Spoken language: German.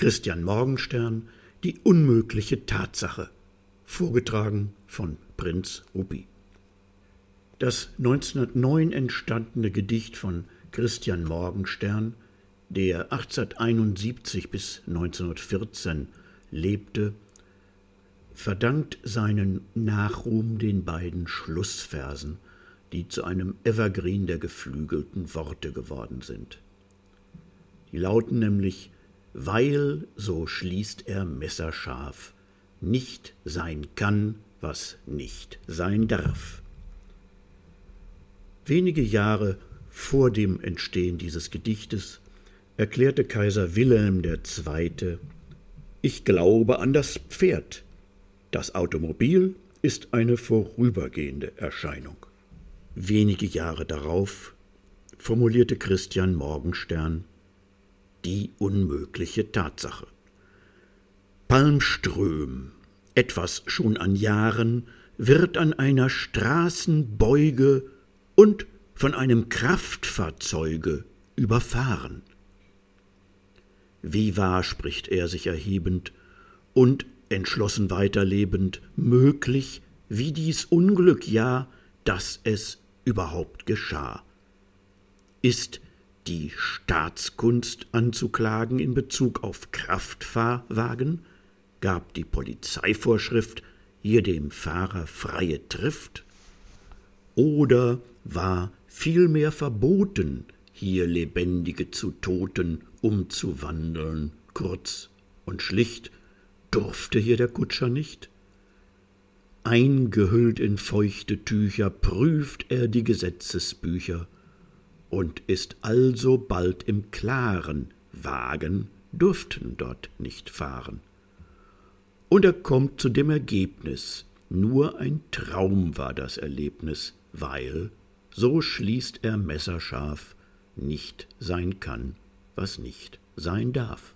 Christian Morgenstern Die unmögliche Tatsache, vorgetragen von Prinz Rupi. Das 1909 entstandene Gedicht von Christian Morgenstern, der 1871 bis 1914 lebte, verdankt seinen Nachruhm den beiden Schlussversen, die zu einem Evergreen der geflügelten Worte geworden sind. Die lauten nämlich weil, so schließt er messerscharf, nicht sein kann, was nicht sein darf. Wenige Jahre vor dem Entstehen dieses Gedichtes erklärte Kaiser Wilhelm II. Ich glaube an das Pferd. Das Automobil ist eine vorübergehende Erscheinung. Wenige Jahre darauf formulierte Christian Morgenstern die unmögliche Tatsache. Palmström, etwas schon an Jahren, wird an einer Straßenbeuge und von einem Kraftfahrzeuge überfahren. Wie wahr, spricht er sich erhebend und entschlossen weiterlebend, möglich, wie dies Unglück ja, dass es überhaupt geschah. Ist die Staatskunst anzuklagen in Bezug auf Kraftfahrwagen, gab die Polizeivorschrift hier dem Fahrer freie Trift? Oder war vielmehr verboten, hier Lebendige zu Toten umzuwandeln, kurz und schlicht, durfte hier der Kutscher nicht? Eingehüllt in feuchte Tücher prüft er die Gesetzesbücher, und ist also bald im Klaren, Wagen durften dort nicht fahren. Und er kommt zu dem Ergebnis, nur ein Traum war das Erlebnis, weil, so schließt er messerscharf, nicht sein kann, was nicht sein darf.